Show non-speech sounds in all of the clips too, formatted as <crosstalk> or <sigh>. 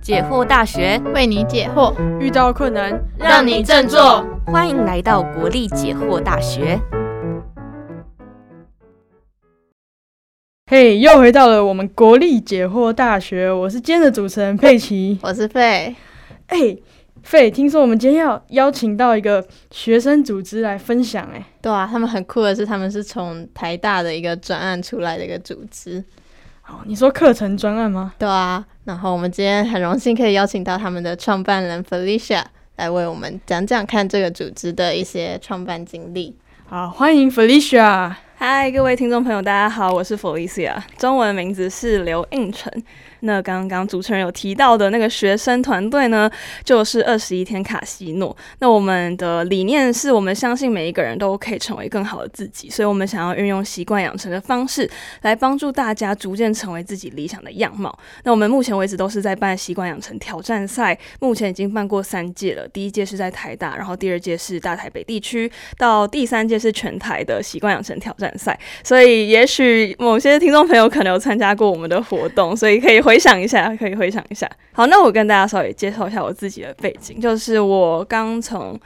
解惑大学为你解惑，遇到困难让你振作。欢迎来到国立解惑大学。嘿，又回到了我们国立解惑大学，我是今天的主持人佩奇，<laughs> 我是费。哎，费，听说我们今天要邀请到一个学生组织来分享，哎，对啊，他们很酷的是，他们是从台大的一个专案出来的一个组织。哦，你说课程专案吗？对啊，然后我们今天很荣幸可以邀请到他们的创办人 Felicia 来为我们讲讲看这个组织的一些创办经历。好，欢迎 Felicia。嗨，各位听众朋友，大家好，我是 Felicia，中文名字是刘应成。那刚刚主持人有提到的那个学生团队呢，就是二十一天卡西诺。那我们的理念是我们相信每一个人都可以成为更好的自己，所以我们想要运用习惯养成的方式来帮助大家逐渐成为自己理想的样貌。那我们目前为止都是在办习惯养成挑战赛，目前已经办过三届了。第一届是在台大，然后第二届是大台北地区，到第三届是全台的习惯养成挑战赛。所以也许某些听众朋友可能有参加过我们的活动，所以可以。回回想一下，可以回想一下。好，那我跟大家稍微介绍一下我自己的背景，就是我刚从。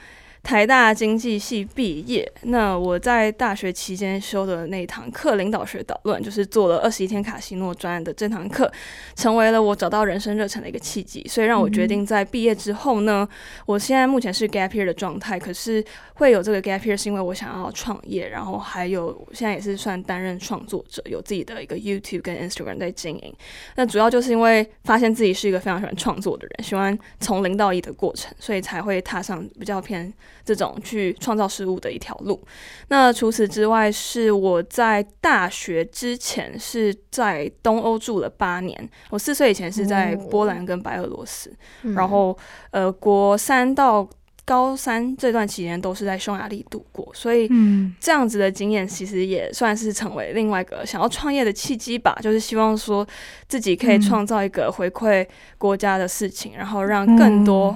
台大经济系毕业，那我在大学期间修的那堂课领导学导论，就是做了二十一天卡西诺专案的这堂课，成为了我找到人生热忱的一个契机，所以让我决定在毕业之后呢，我现在目前是 gap year 的状态，可是会有这个 gap year 是因为我想要创业，然后还有现在也是算担任创作者，有自己的一个 YouTube 跟 Instagram 在经营。那主要就是因为发现自己是一个非常喜欢创作的人，喜欢从零到一的过程，所以才会踏上比较偏。这种去创造事物的一条路。那除此之外，是我在大学之前是在东欧住了八年。我四岁以前是在波兰跟白俄罗斯，然后呃，国三到高三这段期间都是在匈牙利度过。所以这样子的经验其实也算是成为另外一个想要创业的契机吧。就是希望说自己可以创造一个回馈国家的事情，然后让更多。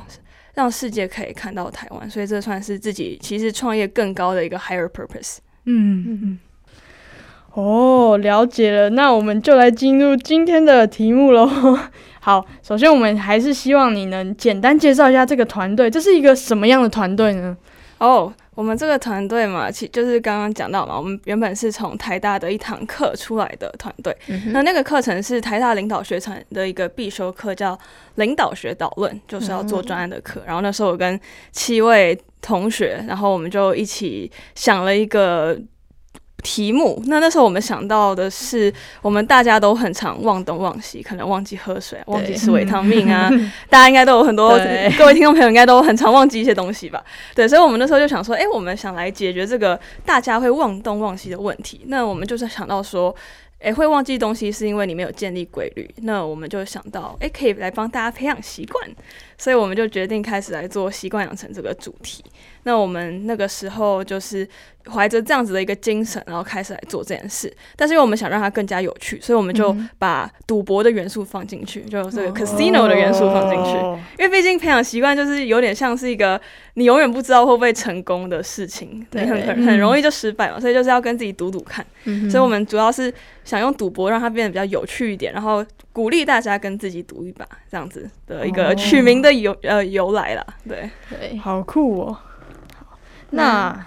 让世界可以看到台湾，所以这算是自己其实创业更高的一个 higher purpose。嗯嗯嗯。哦，了解了，那我们就来进入今天的题目喽。好，首先我们还是希望你能简单介绍一下这个团队，这是一个什么样的团队呢？哦。我们这个团队嘛，其就是刚刚讲到嘛，我们原本是从台大的一堂课出来的团队。那那个课程是台大领导学程的一个必修课，叫领导学导论，就是要做专案的课。然后那时候我跟七位同学，然后我们就一起想了一个。题目，那那时候我们想到的是，我们大家都很常忘东忘西，可能忘记喝水，忘记吃维他命啊。大家应该都有很多，<laughs> 各位听众朋友应该都很常忘记一些东西吧？对，所以我们那时候就想说，哎，我们想来解决这个大家会忘东忘西的问题。那我们就是想到说。诶，会忘记东西是因为你没有建立规律。那我们就想到，诶，可以来帮大家培养习惯，所以我们就决定开始来做习惯养成这个主题。那我们那个时候就是怀着这样子的一个精神，然后开始来做这件事。但是因为我们想让它更加有趣，所以我们就把赌博的元素放进去，就这个 casino 的元素放进去。因为毕竟培养习惯就是有点像是一个你永远不知道会不会成功的事情，对，很 <laughs> 很很容易就失败嘛。所以就是要跟自己赌赌看。所以我们主要是。想用赌博让它变得比较有趣一点，然后鼓励大家跟自己赌一把，这样子的一个取名的由呃由来啦。对对，好酷哦。那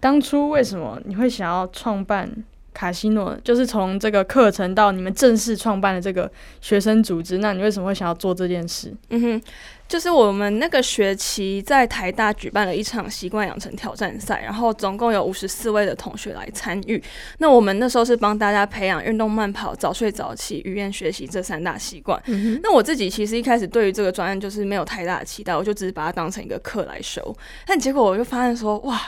当初为什么你会想要创办卡西诺？就是从这个课程到你们正式创办的这个学生组织，那你为什么会想要做这件事？嗯哼。就是我们那个学期在台大举办了一场习惯养成挑战赛，然后总共有五十四位的同学来参与。那我们那时候是帮大家培养运动、慢跑、早睡早起、语言学习这三大习惯。那我自己其实一开始对于这个专案就是没有太大的期待，我就只是把它当成一个课来修。但结果我就发现说，哇，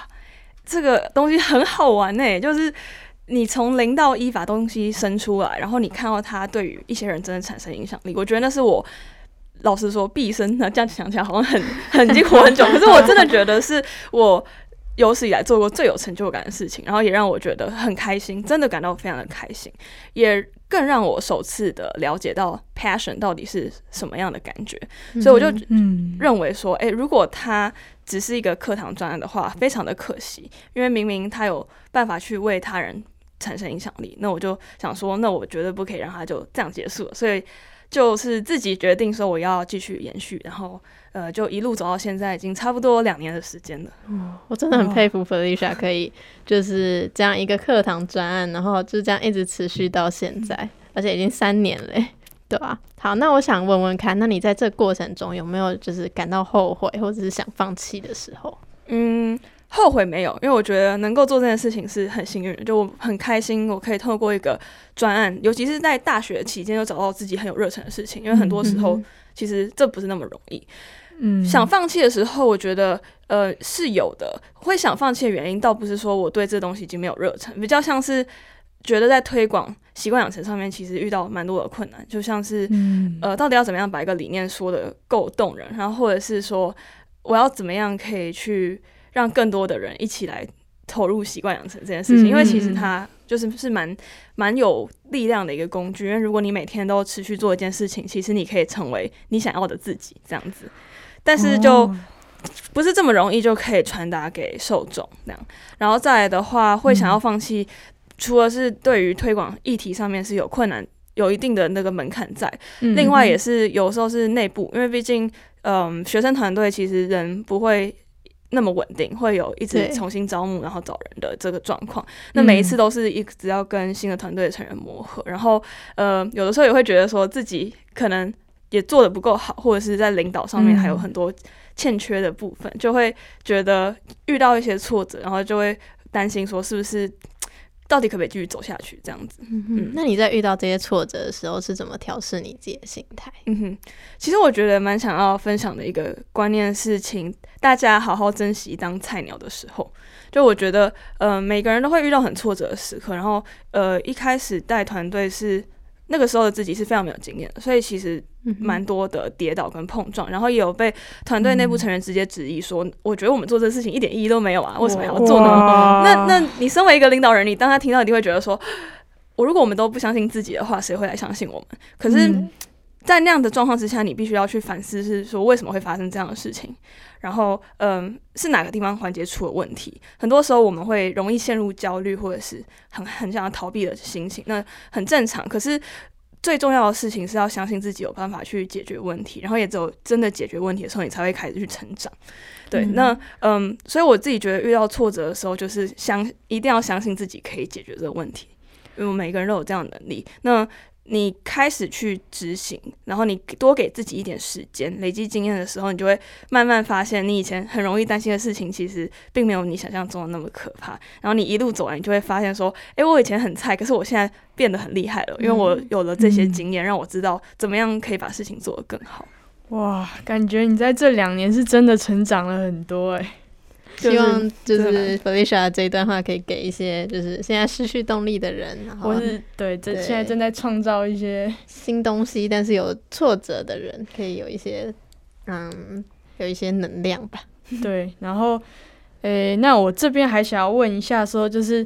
这个东西很好玩呢！就是你从零到一把东西生出来，然后你看到它对于一些人真的产生影响力，我觉得那是我。老实说，毕生那这样想起来好像很很已经活很久，可是我真的觉得是我有史以来做过最有成就感的事情，然后也让我觉得很开心，真的感到非常的开心，也更让我首次的了解到 passion 到底是什么样的感觉，所以我就认为说，哎，如果他只是一个课堂专案的话，非常的可惜，因为明明他有办法去为他人产生影响力，那我就想说，那我绝对不可以让他就这样结束，所以。就是自己决定说我要继续延续，然后呃就一路走到现在，已经差不多两年的时间了。我真的很佩服 Felicia 可以就是这样一个课堂专案，然后就这样一直持续到现在，而且已经三年了欸，对吧、好，那我想问问看，那你在这过程中有没有就是感到后悔或者是想放弃的时候？嗯，后悔没有，因为我觉得能够做这件事情是很幸运的，就我很开心，我可以透过一个专案，尤其是在大学期间，又找到自己很有热忱的事情。因为很多时候，其实这不是那么容易。嗯，想放弃的时候，我觉得呃是有的。会想放弃的原因，倒不是说我对这东西已经没有热忱，比较像是觉得在推广习惯养成上面，其实遇到蛮多的困难，就像是嗯呃，到底要怎么样把一个理念说的够动人，然后或者是说我要怎么样可以去让更多的人一起来投入习惯养成这件事情，嗯因为其实它就是是蛮蛮有力量的一个工具，因为如果你每天都持续做一件事情，其实你可以成为你想要的自己这样子，但是就。哦不是这么容易就可以传达给受众那样。然后再来的话，会想要放弃，除了是对于推广议题上面是有困难，有一定的那个门槛在，嗯另外也是有时候是内部，因为毕竟嗯学生团队其实人不会。那么稳定，会有一直重新招募，然后找人的这个状况。那每一次都是一直要跟新的团队的成员磨合，然后呃，有的时候也会觉得说自己可能也做的不够好，或者是在领导上面还有嗯。很多欠缺的部分，就会觉得遇到一些挫折，然后就会担心说是不是到底可不可以继续走下去这样子。嗯哼，那你在遇到这些挫折的时候是怎么调试你自己的心态？嗯哼，其实我觉得蛮想要分享的一个观念是，请大家好好珍惜当菜鸟的时候。就我觉得，呃，每个人都会遇到很挫折的时刻，然后，呃，一开始带团队是那个时候的自己是非常没有经验的，所以其实嗯蛮多的跌倒跟碰撞，然后也有被团队内部成员直接质疑说，我觉得我们做这事情一点意义都没有啊，为什么还要做呢？那那你身为一个领导人，你当他听到一定会觉得说，我如果我们都不相信自己的话，谁会来相信我们？可是，嗯在那样的状况之下，你必须要去反思，是说为什么会发生这样的事情，然后嗯，是哪个地方环节出了问题？很多时候我们会容易陷入焦虑，或者是很很想要逃避的心情，那很正常。可是最重要的事情是要相信自己有办法去解决问题，然后也只有真的解决问题的时候，你才会开始去成长。对，嗯那嗯，所以我自己觉得遇到挫折的时候，就是相一定要相信自己可以解决这个问题，因为每个人都有这样的能力。那你开始去执行，然后你多给自己一点时间，累积经验的时候，你就会慢慢发现，你以前很容易担心的事情，其实并没有你想象中的那么可怕。然后你一路走来，你就会发现说，诶，我以前很菜，可是我现在变得很厉害了，因为我有了这些经验，让我知道怎么样可以把事情做得更好。哇，感觉你在这两年是真的成长了很多哎、希望就是 Felicia 这一段话可以给一些就是现在失去动力的人，或是对，这现在正在创造一些新东西，但是有挫折的人可以有一些嗯有一些能量吧。<laughs> <laughs> 对，然后，诶、那我这边还想要问一下，说就是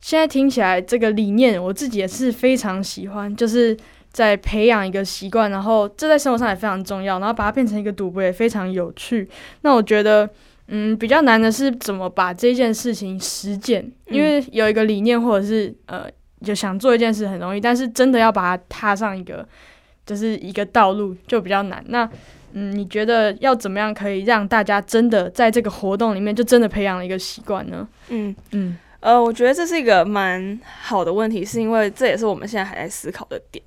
现在听起来这个理念，我自己也是非常喜欢，就是在培养一个习惯，然后这在生活上也非常重要，然后把它变成一个赌博也非常有趣。那我觉得，嗯，比较难的是怎么把这件事情实践，因为有一个理念或者是呃，就想做一件事很容易，但是真的要把它踏上一个就是一个道路就比较难。那嗯，你觉得要怎么样可以让大家真的在这个活动里面就真的培养了一个习惯呢？嗯。嗯呃，我觉得这是一个蛮好的问题，是因为这也是我们现在还在思考的点，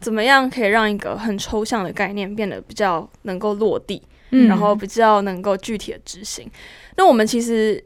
怎么样可以让一个很抽象的概念变得比较能够落地，嗯然后比较能够具体的执行。那我们其实，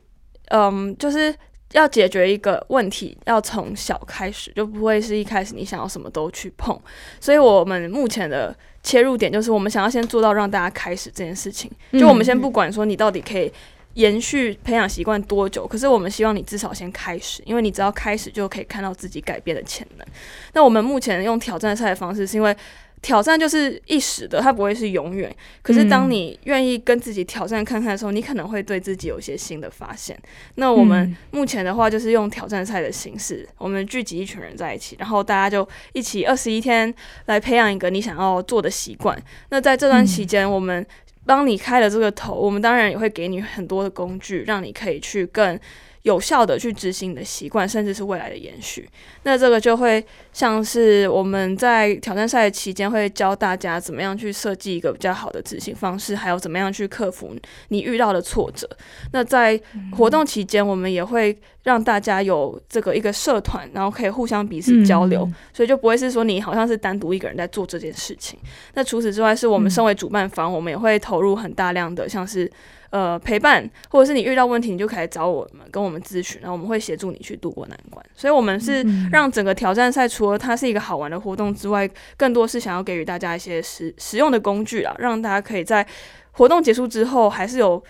嗯，就是要解决一个问题，要从小开始，就不会是一开始你想要什么都去碰。所以我们目前的切入点就是，我们想要先做到让大家开始这件事情。就我们先不管说你到底可以延续培养习惯多久，可是我们希望你至少先开始，因为你只要开始就可以看到自己改变的潜能。那我们目前用挑战赛的方式，是因为挑战就是一时的，它不会是永远。可是当嗯你愿意跟自己挑战看看的时候，你可能会对自己有一些新的发现。那我们嗯目前的话，就是用挑战赛的形式，我们聚集一群人在一起，然后大家就一起二十一天来培养一个你想要做的习惯。那在这段期间，我们帮你开了这个头，我们当然也会给你很多的工具，让你可以去更有效的去执行你的习惯，甚至是未来的延续。那这个就会像是我们在挑战赛期间会教大家怎么样去设计一个比较好的执行方式，还有怎么样去克服你遇到的挫折。那在活动期间，我们也会让大家有这个一个社团，然后可以互相彼此交流，嗯所以就不会是说你好像是单独一个人在做这件事情。那除此之外，是我们身为主办方，我们也会投入很大量的像是。呃，陪伴，或者是你遇到问题，你就可以找我们，跟我们咨询，然后我们会协助你去度过难关。所以，我们是嗯让整个挑战赛除了它是一个好玩的活动之外，更多是想要给予大家一些实实用的工具啊，让大家可以在活动结束之后，还是有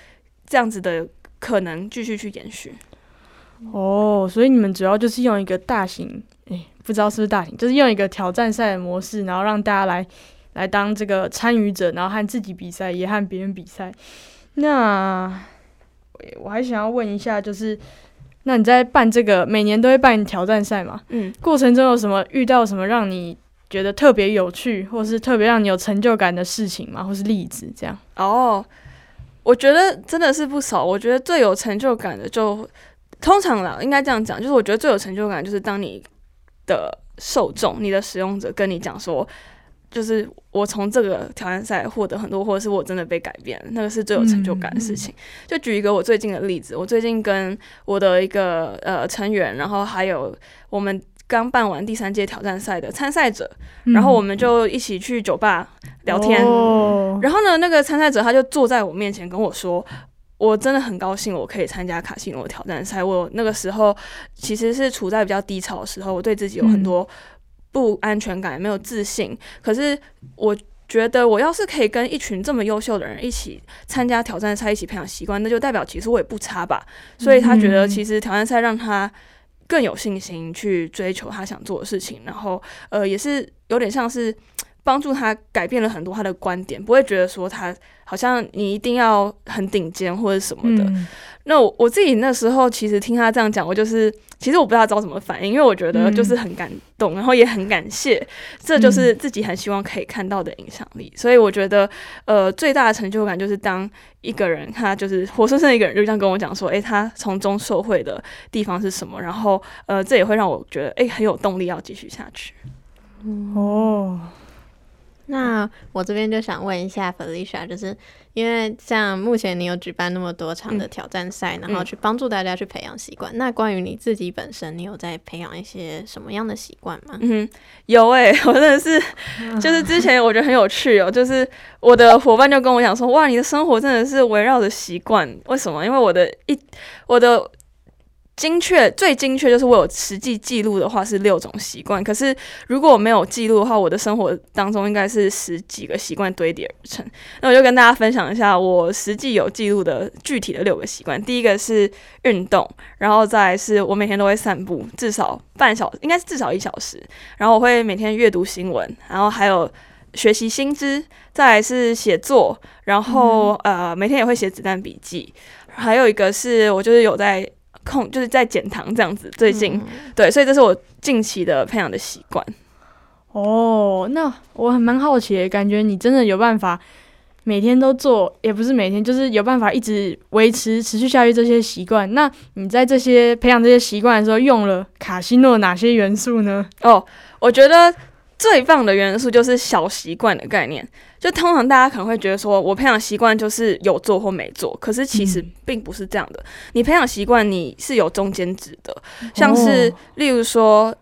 这样子的可能继续去延续。哦，所以你们主要就是用一个大型，哎、不知道是不是大型，就是用一个挑战赛的模式，然后让大家来来当这个参与者，然后和自己比赛，也和别人比赛。那我我还想要问一下，就是那你在办这个每年都会办挑战赛嘛？嗯，过程中有什么遇到什么让你觉得特别有趣，或是特别让你有成就感的事情吗？或是例子这样？哦，我觉得真的是不少。我觉得最有成就感的就，通常啦，应该这样讲，就是我觉得最有成就感就是当你的受众、你的使用者跟你讲说，就是我从这个挑战赛获得很多，或者是我真的被改变了，那个是最有成就感的事情。就举一个我最近的例子，我最近跟我的一个呃成员，然后还有我们刚办完第三届挑战赛的参赛者，然后我们就一起去酒吧聊天。哦然后呢，那个参赛者他就坐在我面前跟我说：“我真的很高兴，我可以参加卡西诺挑战赛。我那个时候其实是处在比较低潮的时候，我对自己有很多不安全感，没有自信。可是我觉得，我要是可以跟一群这么优秀的人一起参加挑战赛，一起培养习惯，那就代表其实我也不差吧。所以他觉得，其实挑战赛让他更有信心去追求他想做的事情，然后呃，也是有点像是。”帮助他改变了很多他的观点，不会觉得说他好像你一定要很顶尖或者什么的。嗯那我我自己那时候其实听他这样讲，我就是其实我不知道知道怎么反应，因为我觉得就是很感动，然后也很感谢，这就是自己很希望可以看到的影响力。所以我觉得呃最大的成就感就是当一个人他就是活生生的一个人就这样跟我讲说，诶，他从中受惠的地方是什么，然后呃这也会让我觉得诶很有动力要继续下去。哦，那我这边就想问一下 Felicia，就是因为像目前你有举办那么多场的嗯挑战赛，然后嗯去帮助大家去培养习惯。那关于你自己本身，你有在培养一些什么样的习惯吗？嗯，有诶、<laughs> 我真的是，就是之前我觉得很有趣哦，就是我的伙伴就跟我讲说，哇，你的生活真的是围绕着习惯，为什么？因为我的一我的精确最精确就是我有实际记录的话是六种习惯，可是如果我没有记录的话，我的生活当中应该是十几个习惯堆叠而成。那我就跟大家分享一下我实际有记录的具体的六个习惯。第一个是运动，然后再来是我每天都会散步，至少半小，应该是至少一小时。然后我会每天阅读新闻，然后还有学习新知，再来是写作，然后、呃每天也会写子弹笔记。还有一个是我就是有在控，就是在减糖这样子。最近、嗯对，所以这是我近期的培养的习惯。哦，那我很蛮好奇，感觉你真的有办法每天都做，也不是每天，就是有办法一直维持、持续下去这些习惯。那你在这些培养这些习惯的时候，用了卡西诺哪些元素呢？哦，我觉得最棒的元素就是小习惯的概念。就通常大家可能会觉得说，我培养习惯就是有做或没做，可是其实嗯并不是这样的。你培养习惯，你是有中间值的，像是、哦例如说。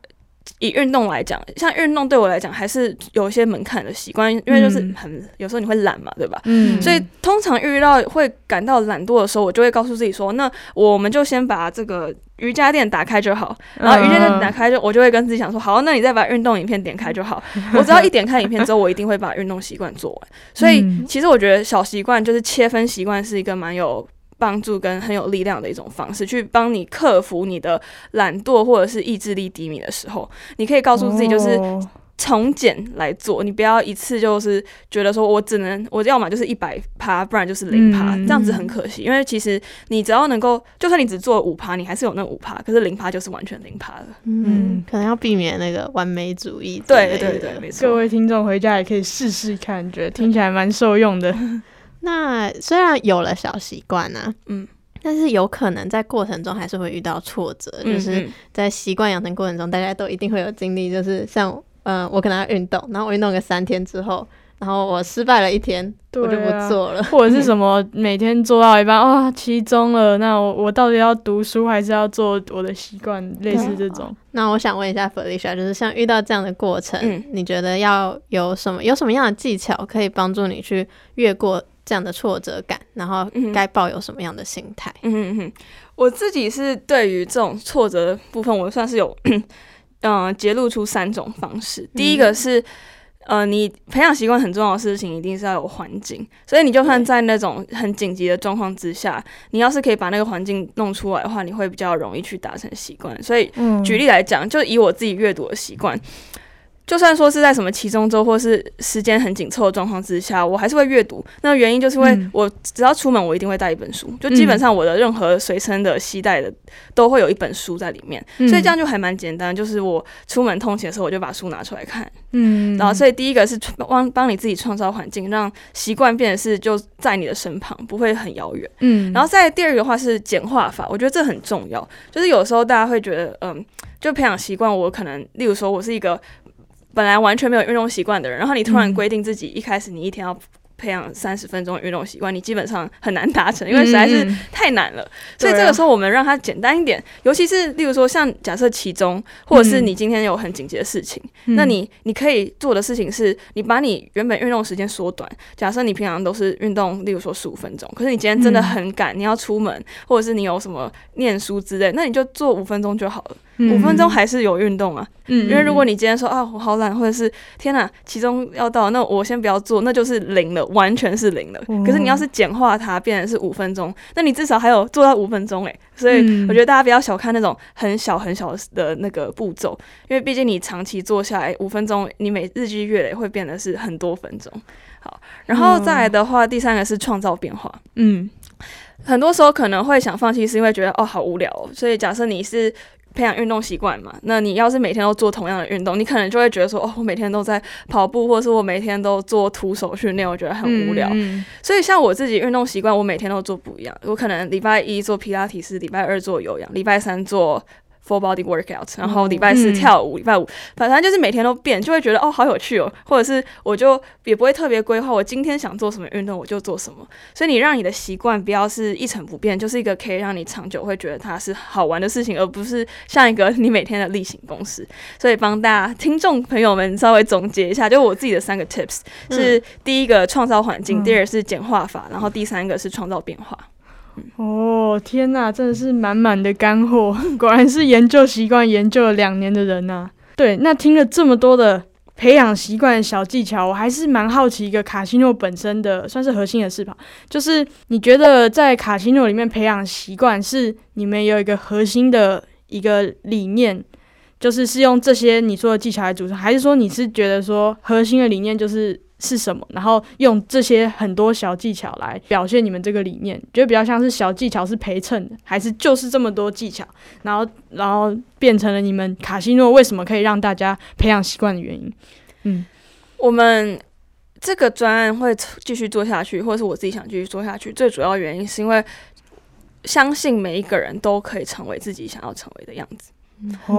以运动来讲，像运动对我来讲还是有一些门槛的习惯，因为就是嗯很、有时候你会懒嘛，对吧？嗯所以通常遇到会感到懒惰的时候，我就会告诉自己说，那我们就先把这个瑜伽垫打开就好。然后瑜伽垫打开就，我就会跟自己讲说，好，那你再把运动影片点开就好。我只要一点开影片之后，我一定会把运动习惯做完。所以嗯其实我觉得小习惯就是切分习惯是一个蛮有。帮助跟很有力量的一种方式，去帮你克服你的懒惰或者是意志力低迷的时候，你可以告诉自己，就是哦从简来做，你不要一次就是觉得说我只能我要么就是一百趴，不然就是零趴，嗯这样子很可惜。因为其实你只要能够，就算你只做五趴，你还是有那五趴，可是零趴就是完全零趴了。嗯，可能要避免那个完美主义对。对对，没错各。位听众回家也可以试试看，觉得听起来蛮受用的。<laughs> 那虽然有了小习惯啊，嗯，但是有可能在过程中还是会遇到挫折，就是嗯在习惯养成过程中，大家都一定会有经历，就是像呃，我可能要运动，然后我运动个三天之后，然后我失败了一天，我就不做了。或者是什么每天做到一半啊，期中了，那我我到底要读书还是要做我的习惯？类似这种。那我想问一下 Felicia，就是像遇到这样的过程，嗯你觉得要有什么有什么样的技巧可以帮助你去越过这样的挫折感，然后嗯该抱有什么样的心态？嗯哼哼，我自己是对于这种挫折的部分，我算是有嗯、<clears throat> 呃揭露出三种方式。第一个是。呃，你培养习惯很重要的事情，一定是要有环境。所以你就算在那种很紧急的状况之下，你要是可以把那个环境弄出来的话，你会比较容易去达成习惯。所以嗯举例来讲，就以我自己阅读的习惯，就算说是在什么期中周或是时间很紧凑的状况之下，我还是会阅读。那原因就是因为嗯我只要出门，我一定会带一本书，就基本上我的任何随身的携带的都会有一本书在里面，嗯所以这样就还蛮简单。就是我出门通勤的时候，我就把书拿出来看。嗯，然后，所以第一个是帮帮你自己创造环境，让习惯变得是就在你的身旁，不会很遥远。嗯，然后再第二个的话是简化法，我觉得这很重要。就是有时候大家会觉得，嗯，就培养习惯，我可能例如说我是一个本来完全没有运动习惯的人，然后你突然嗯规定自己一开始你一天要培养三十分钟的运动习惯，你基本上很难达成，因为实在是嗯太难了。所以这个时候我们让它简单一点，尤其是例如说像假设其中，或者是你今天有很紧急的事情，嗯那你你可以做的事情是，你把你原本运动时间缩短。假设你平常都是运动，例如说十五分钟，可是你今天真的嗯很赶，你要出门，或者是你有什么念书之类，那你就做五分钟就好了。嗯五分钟还是有运动啊，嗯，因为如果你你今天说啊我好懒，或者是天哪，其中要到，那我先不要做，那就是零了，完全是零了。哦可是你要是简化它，变成是五分钟，那你至少还有做到五分钟诶。所以嗯我觉得大家不要小看那种很小很小的那个步骤，因为毕竟你长期做下来五分钟，你每日积月累会变得是很多分钟。好，然后再来的话，第三个是创造变化。嗯很多时候可能会想放弃，是因为觉得哦好无聊哦。所以假设你是培养运动习惯嘛，那你要是每天都做同样的运动，你可能就会觉得说哦，我每天都在跑步，或者是我每天都做徒手训练，我觉得很无聊。嗯所以像我自己运动习惯，我每天都做不一样。我可能礼拜一做皮拉提斯，礼拜二做有氧，礼拜三做 full body workout，然后礼拜四嗯跳舞，礼拜五反正就是每天都变，就会觉得哦好有趣哦，或者是我就也不会特别规划，我今天想做什么运动我就做什么。所以你让你的习惯不要是一成不变，就是一个可以让你长久会觉得它是好玩的事情，而不是像一个你每天的例行公事。所以帮大家听众朋友们稍微总结一下，就我自己的三个 tips 是第一个创造环境，嗯第二是简化法，然后第三个是创造变化。哦，天呐，真的是满满的干货，<laughs> 果然是研究习惯研究了两年的人呐、对，那听了这么多的培养习惯小技巧，我还是蛮好奇一个卡西诺本身的算是核心的事吧，就是你觉得在卡西诺里面培养习惯是你们有一个核心的一个理念，就是是用这些你说的技巧来组成，还是说你是觉得说核心的理念就是是什么，然后用这些很多小技巧来表现你们这个理念，觉得比较像是小技巧是陪衬的，还是就是这么多技巧，然后然后变成了你们卡西诺为什么可以让大家培养习惯的原因？嗯。我们这个专案会继续做下去，或者是我自己想继续做下去，最主要原因是因为相信每一个人都可以成为自己想要成为的样子，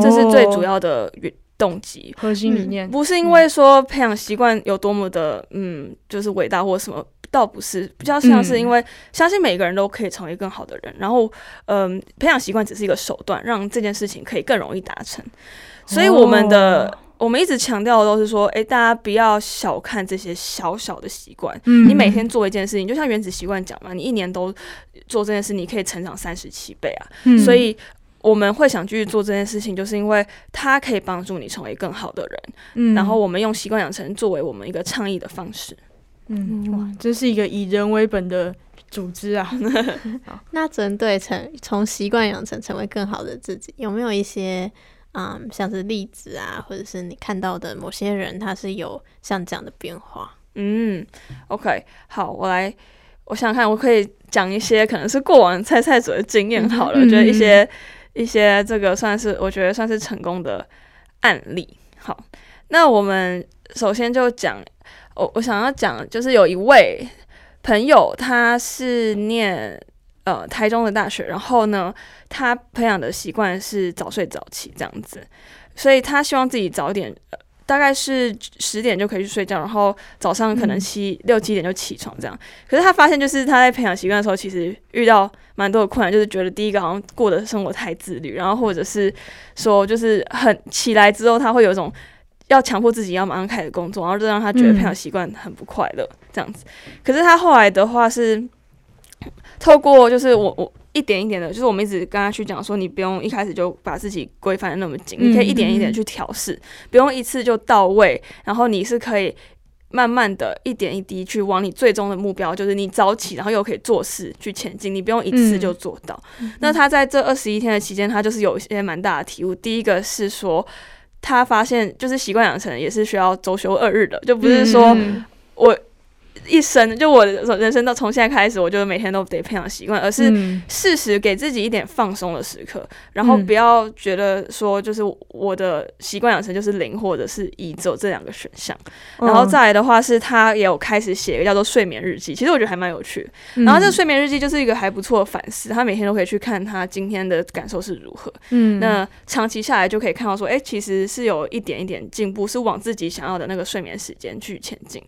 这是最主哦要的原动机。核心理念。不是因为说培养习惯有多么的嗯，就是伟大或什么，倒不是，比较像是因为相信每个人都可以成为更好的人，然后嗯，培养习惯只是一个手段，让这件事情可以更容易达成。所以我们的、哦我们一直强调的都是说，诶，大家不要小看这些小小的习惯。嗯你每天做一件事情，就像原子习惯讲嘛，你一年都做这件事，你可以成长三十七倍啊。嗯所以我们会想继续做这件事情，就是因为它可以帮助你成为更好的人。嗯然后我们用习惯养成作为我们一个倡议的方式。嗯哇，这是一个以人为本的组织啊。那针对成从习惯养成成为更好的自己，有没有一些嗯像是例子啊，或者是你看到的某些人他是有像这样的变化？嗯，OK，好，我来，我想想看，我可以讲一些可能是过往菜菜组的经验好了，嗯就是一些一些这个算是我觉得算是成功的案例。好，那我们首先就讲，我我想要讲就是有一位朋友，他是念呃台中的大学，然后呢，他培养的习惯是早睡早起这样子，所以他希望自己早点。大概是十点就可以去睡觉，然后早上可能七、六七点就起床这样。可是他发现，就是他在培养习惯的时候，其实遇到蛮多的困难，就是觉得第一个好像过的生活太自律，然后或者是说就是很起来之后，他会有一种要强迫自己要马上开始工作，然后就让他觉得培养习惯很不快乐这样子。可是他后来的话是透过就是我我。一点一点的，就是我们一直跟他去讲说，你不用一开始就把自己规范的那么紧，你可以一点一点去调试，不用一次就到位。然后你是可以慢慢的一点一滴去往你最终的目标，就是你早起，然后又可以做事去前进。你不用一次就做到。那他在这二十一天的期间，他就是有一些蛮大的体悟。第一个是说，他发现就是习惯养成也是需要周休二日的，就不是说我。一生就我人生到从现在开始，我就每天都得培养习惯，而是适时给自己一点放松的时刻，然后不要觉得说就是我的习惯养成就是零或者是一，只有这两个选项。然后再来的话是，他也有开始写一个叫做睡眠日记，其实我觉得还蛮有趣。然后这个睡眠日记就是一个还不错的反思，他每天都可以去看他今天的感受是如何。嗯，那长期下来就可以看到说，哎，其实是有一点一点进步，是往自己想要的那个睡眠时间去前进。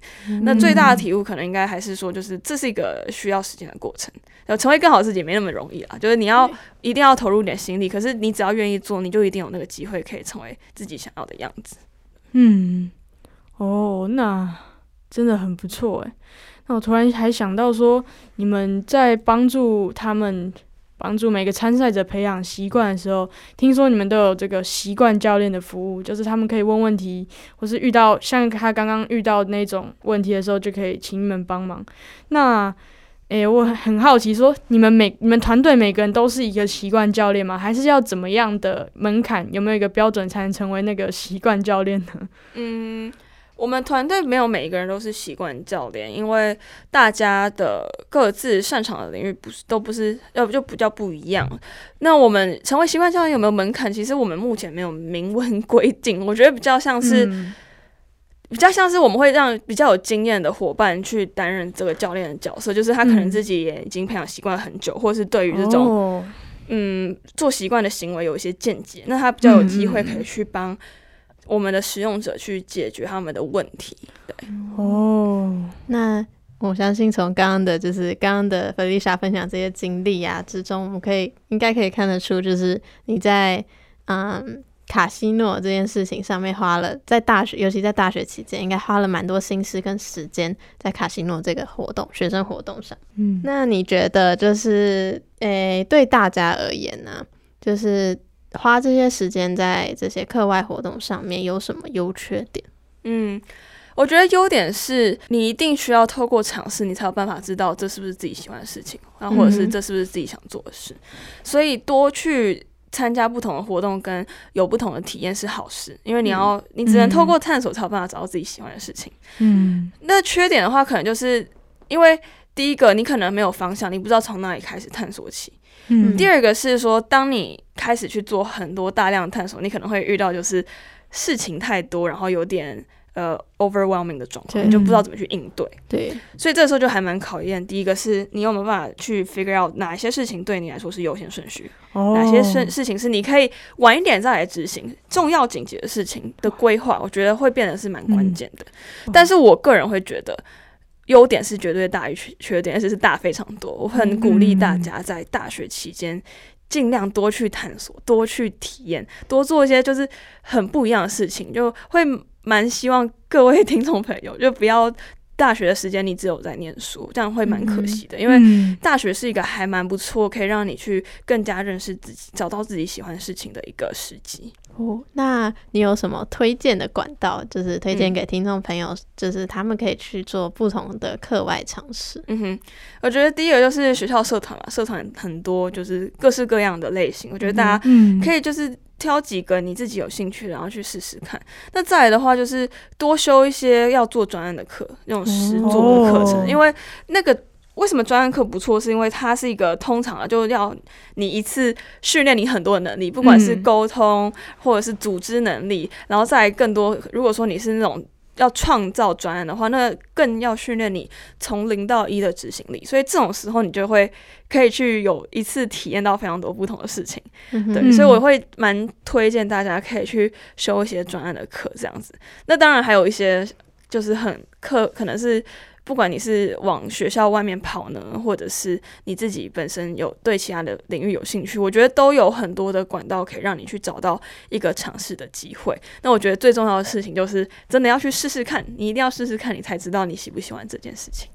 那最大的体悟。可能应该还是说，就是这是一个需要时间的过程，要成为更好自己没那么容易啊。就是你要一定要投入点心力，可是你只要愿意做，你就一定有那个机会可以成为自己想要的样子。嗯，哦，那真的很不错诶。那我突然还想到说，你们在帮助他们。帮助每个参赛者培养习惯的时候，听说你们都有这个习惯教练的服务，就是他们可以问问题，或是遇到像他刚刚遇到那种问题的时候，就可以请你们帮忙。那，诶，我很好奇，说你们每你们团队每个人都是一个习惯教练吗？还是要怎么样的门槛？有没有一个标准才能成为那个习惯教练呢？嗯。我们团队没有每一个人都是习惯教练，因为大家的各自擅长的领域不是都不是，要不就比较不一样。那我们成为习惯教练有没有门槛？其实我们目前没有明文规定。我觉得比较像是，比较像是我们会让比较有经验的伙伴去担任这个教练的角色，就是他可能自己也已经培养习惯很久，或是对于这种嗯做习惯的行为有一些见解，那他比较有机会可以去帮。我们的使用者去解决他们的问题，对哦。那我相信从刚刚的，就是刚刚的菲丽莎分享这些经历啊之中，我们可以应该可以看得出，就是你在嗯卡西诺这件事情上面花了，在大学，尤其在大学期间，应该花了蛮多心思跟时间在卡西诺这个活动、学生活动上。嗯，那你觉得就是诶，对大家而言呢，就是。花这些时间在这些课外活动上面有什么优缺点？嗯，我觉得优点是你一定需要透过尝试，你才有办法知道这是不是自己喜欢的事情，然后或者是这是不是自己想做的事。所以多去参加不同的活动，跟有不同的体验是好事，因为你要你只能透过探索才有办法找到自己喜欢的事情。嗯，那缺点的话，可能就是因为第一个你可能没有方向，你不知道从哪里开始探索起。嗯，第二个是说，当你开始去做很多大量探索，你可能会遇到就是事情太多，然后有点呃 overwhelming 的状况，你就不知道怎么去应对。对，所以这时候就还蛮考验。第一个是你有没有办法去 figure out 哪些事情对你来说是优先顺序，哪些事事情是你可以晚一点再来执行。重要紧急的事情的规划，我觉得会变得是蛮关键的。但是我个人会觉得。优点是绝对大于缺缺点，而且是大非常多。我很鼓励大家在大学期间尽量多去探索、多去体验、多做一些就是很不一样的事情，就会蛮希望各位听众朋友就不要。大学的时间你只有在念书，这样会蛮可惜的。因为大学是一个还蛮不错，可以让你去更加认识自己、找到自己喜欢事情的一个时机。哦，那你有什么推荐的管道？就是推荐给听众朋友，就是他们可以去做不同的课外尝试。嗯哼，我觉得第一个就是学校社团嘛，社团很多，就是各式各样的类型。我觉得大家可以就是。挑几个你自己有兴趣，然后去试试看。那再来的话，就是多修一些要做专案的课，那种实做的课程。因为那个为什么专案课不错，是因为它是一个通常啊，就要你一次训练你很多的能力，不管是沟通或者是组织能力，然后再更多。如果说你是那种要创造专案的话，那更要训练你从零到一的执行力。所以这种时候，你就会可以去有一次体验到非常多不同的事情。嗯对，所以我会蛮推荐大家可以去修一些专案的课，这样子。那当然还有一些就是很课，可能是不管你是往学校外面跑呢，或者是你自己本身有对其他的领域有兴趣，我觉得都有很多的管道可以让你去找到一个尝试的机会。那我觉得最重要的事情就是真的要去试试看，你一定要试试看，你才知道你喜不喜欢这件事情。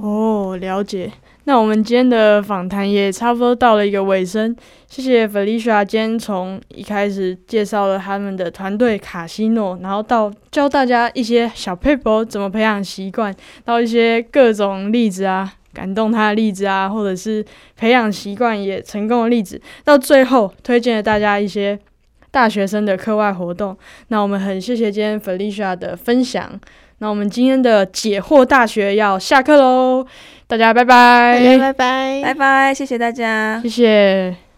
哦，了解。那我们今天的访谈也差不多到了一个尾声，谢谢 Felicia 今天从一开始介绍了他们的团队卡西诺，然后到教大家一些小 paper 怎么培养习惯，到一些各种例子啊，感动他的例子啊，或者是培养习惯也成功的例子，到最后推荐了大家一些大学生的课外活动。那我们很谢谢今天 Felicia 的分享。那我们今天的解惑大学要下课喽，大家拜拜，大家拜拜，拜拜，谢谢大家。谢谢。